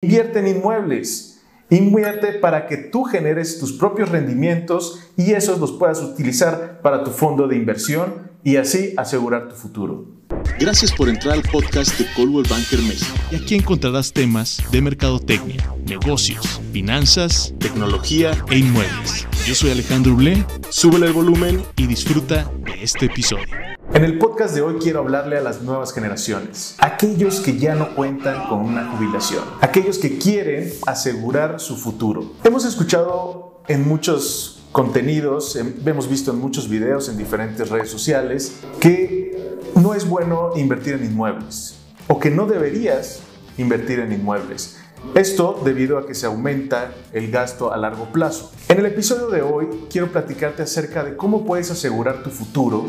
Invierte en inmuebles. Invierte para que tú generes tus propios rendimientos y esos los puedas utilizar para tu fondo de inversión y así asegurar tu futuro. Gracias por entrar al podcast de Coldwell Banker México. Y aquí encontrarás temas de mercadotecnia, negocios, finanzas, tecnología e inmuebles. Yo soy Alejandro Blé, súbele el volumen y disfruta de este episodio. En el podcast de hoy quiero hablarle a las nuevas generaciones, aquellos que ya no cuentan con una jubilación, aquellos que quieren asegurar su futuro. Hemos escuchado en muchos contenidos, hemos visto en muchos videos en diferentes redes sociales que no es bueno invertir en inmuebles o que no deberías invertir en inmuebles. Esto debido a que se aumenta el gasto a largo plazo. En el episodio de hoy quiero platicarte acerca de cómo puedes asegurar tu futuro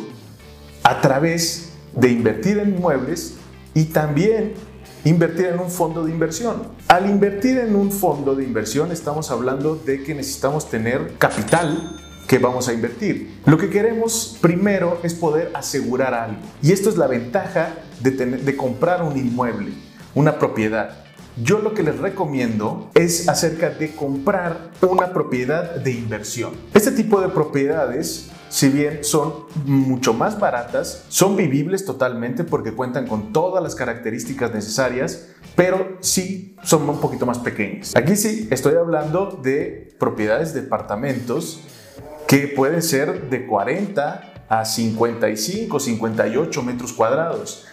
a través de invertir en inmuebles y también invertir en un fondo de inversión. Al invertir en un fondo de inversión estamos hablando de que necesitamos tener capital que vamos a invertir. Lo que queremos primero es poder asegurar algo. Y esto es la ventaja de, de comprar un inmueble, una propiedad. Yo lo que les recomiendo es acerca de comprar una propiedad de inversión. Este tipo de propiedades si bien son mucho más baratas, son vivibles totalmente porque cuentan con todas las características necesarias, pero sí son un poquito más pequeñas. Aquí sí estoy hablando de propiedades de departamentos que pueden ser de 40 a 55, 58 metros cuadrados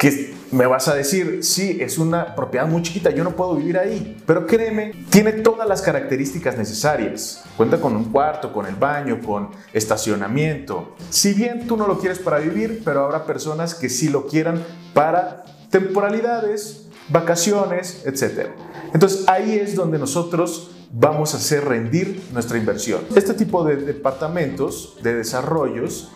que me vas a decir, sí, es una propiedad muy chiquita, yo no puedo vivir ahí, pero créeme, tiene todas las características necesarias. Cuenta con un cuarto, con el baño, con estacionamiento. Si bien tú no lo quieres para vivir, pero habrá personas que sí lo quieran para temporalidades, vacaciones, etc. Entonces ahí es donde nosotros vamos a hacer rendir nuestra inversión. Este tipo de departamentos, de desarrollos,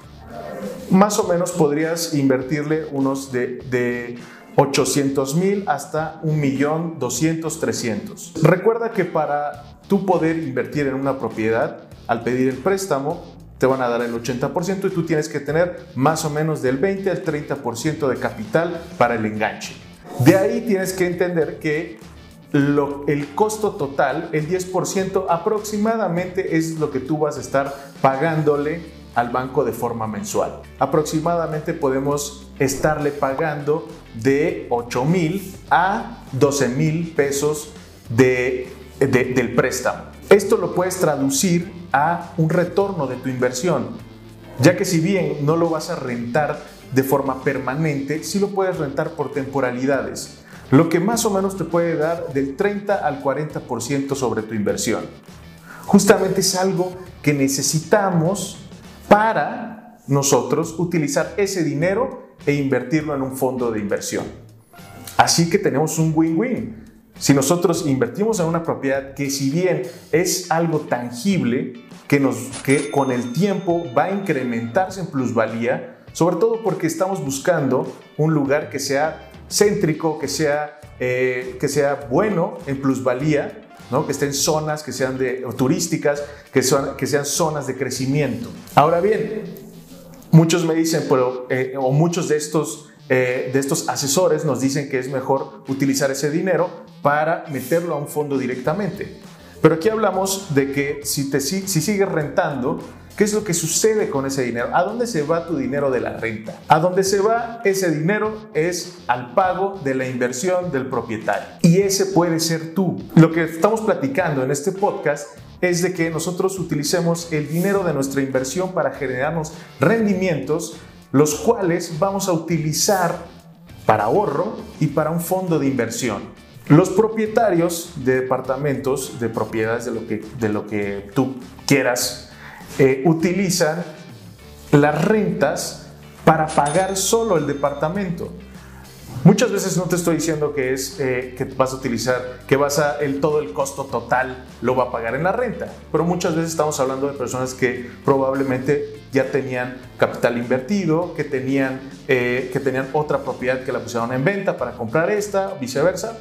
más o menos podrías invertirle unos de, de 800 mil hasta un millón 200, 300. Recuerda que para tú poder invertir en una propiedad, al pedir el préstamo, te van a dar el 80% y tú tienes que tener más o menos del 20 al 30% de capital para el enganche. De ahí tienes que entender que el costo total, el 10% aproximadamente es lo que tú vas a estar pagándole al banco de forma mensual. Aproximadamente podemos estarle pagando de 8 mil a 12 mil pesos de, del préstamo. Esto lo puedes traducir a un retorno de tu inversión, ya que si bien no lo vas a rentar de forma permanente, sí lo puedes rentar por temporalidades, lo que más o menos te puede dar del 30 al 40% sobre tu inversión. Justamente es algo que necesitamos para nosotros utilizar ese dinero e invertirlo en un fondo de inversión. Así que tenemos un win-win. Si nosotros invertimos en una propiedad que si bien es algo tangible, que, con el tiempo va a incrementarse en plusvalía, sobre todo porque estamos buscando un lugar que sea céntrico, que sea, eh, que sea bueno en plusvalía, que estén zonas que sean de, turísticas, que, que sean zonas de crecimiento. Ahora bien, muchos me dicen, pero, eh, o muchos de estos, eh, de estos asesores nos dicen que es mejor utilizar ese dinero para meterlo a un fondo directamente. Pero aquí hablamos de que si, te, si sigues rentando, ¿Qué es lo que sucede con ese dinero? ¿A dónde se va tu dinero de la renta? A dónde se va ese dinero es al pago de la inversión del propietario. Y ese puede ser tú. Lo que estamos platicando en este podcast es de que nosotros utilicemos el dinero de nuestra inversión para generarnos rendimientos, los cuales vamos a utilizar para ahorro y para un fondo de inversión. Los propietarios de departamentos, de propiedades de lo que, de lo que tú quieras eh, utilizan las rentas para pagar solo el departamento. Muchas veces no te estoy diciendo que es eh, que vas a utilizar, que vas a el, todo el costo total lo va a pagar en la renta, pero muchas veces estamos hablando de personas que probablemente ya tenían capital invertido, que tenían, eh, que tenían otra propiedad que la pusieron en venta para comprar esta, viceversa.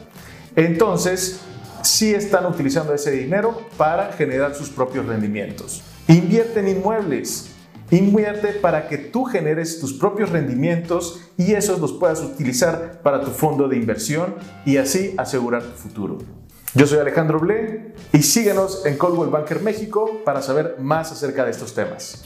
Entonces, sí están utilizando ese dinero para generar sus propios rendimientos. Invierte en inmuebles. Invierte para que tú generes tus propios rendimientos y esos los puedas utilizar para tu fondo de inversión y así asegurar tu futuro. Yo soy Alejandro Ble y síguenos en Coldwell Banker México para saber más acerca de estos temas.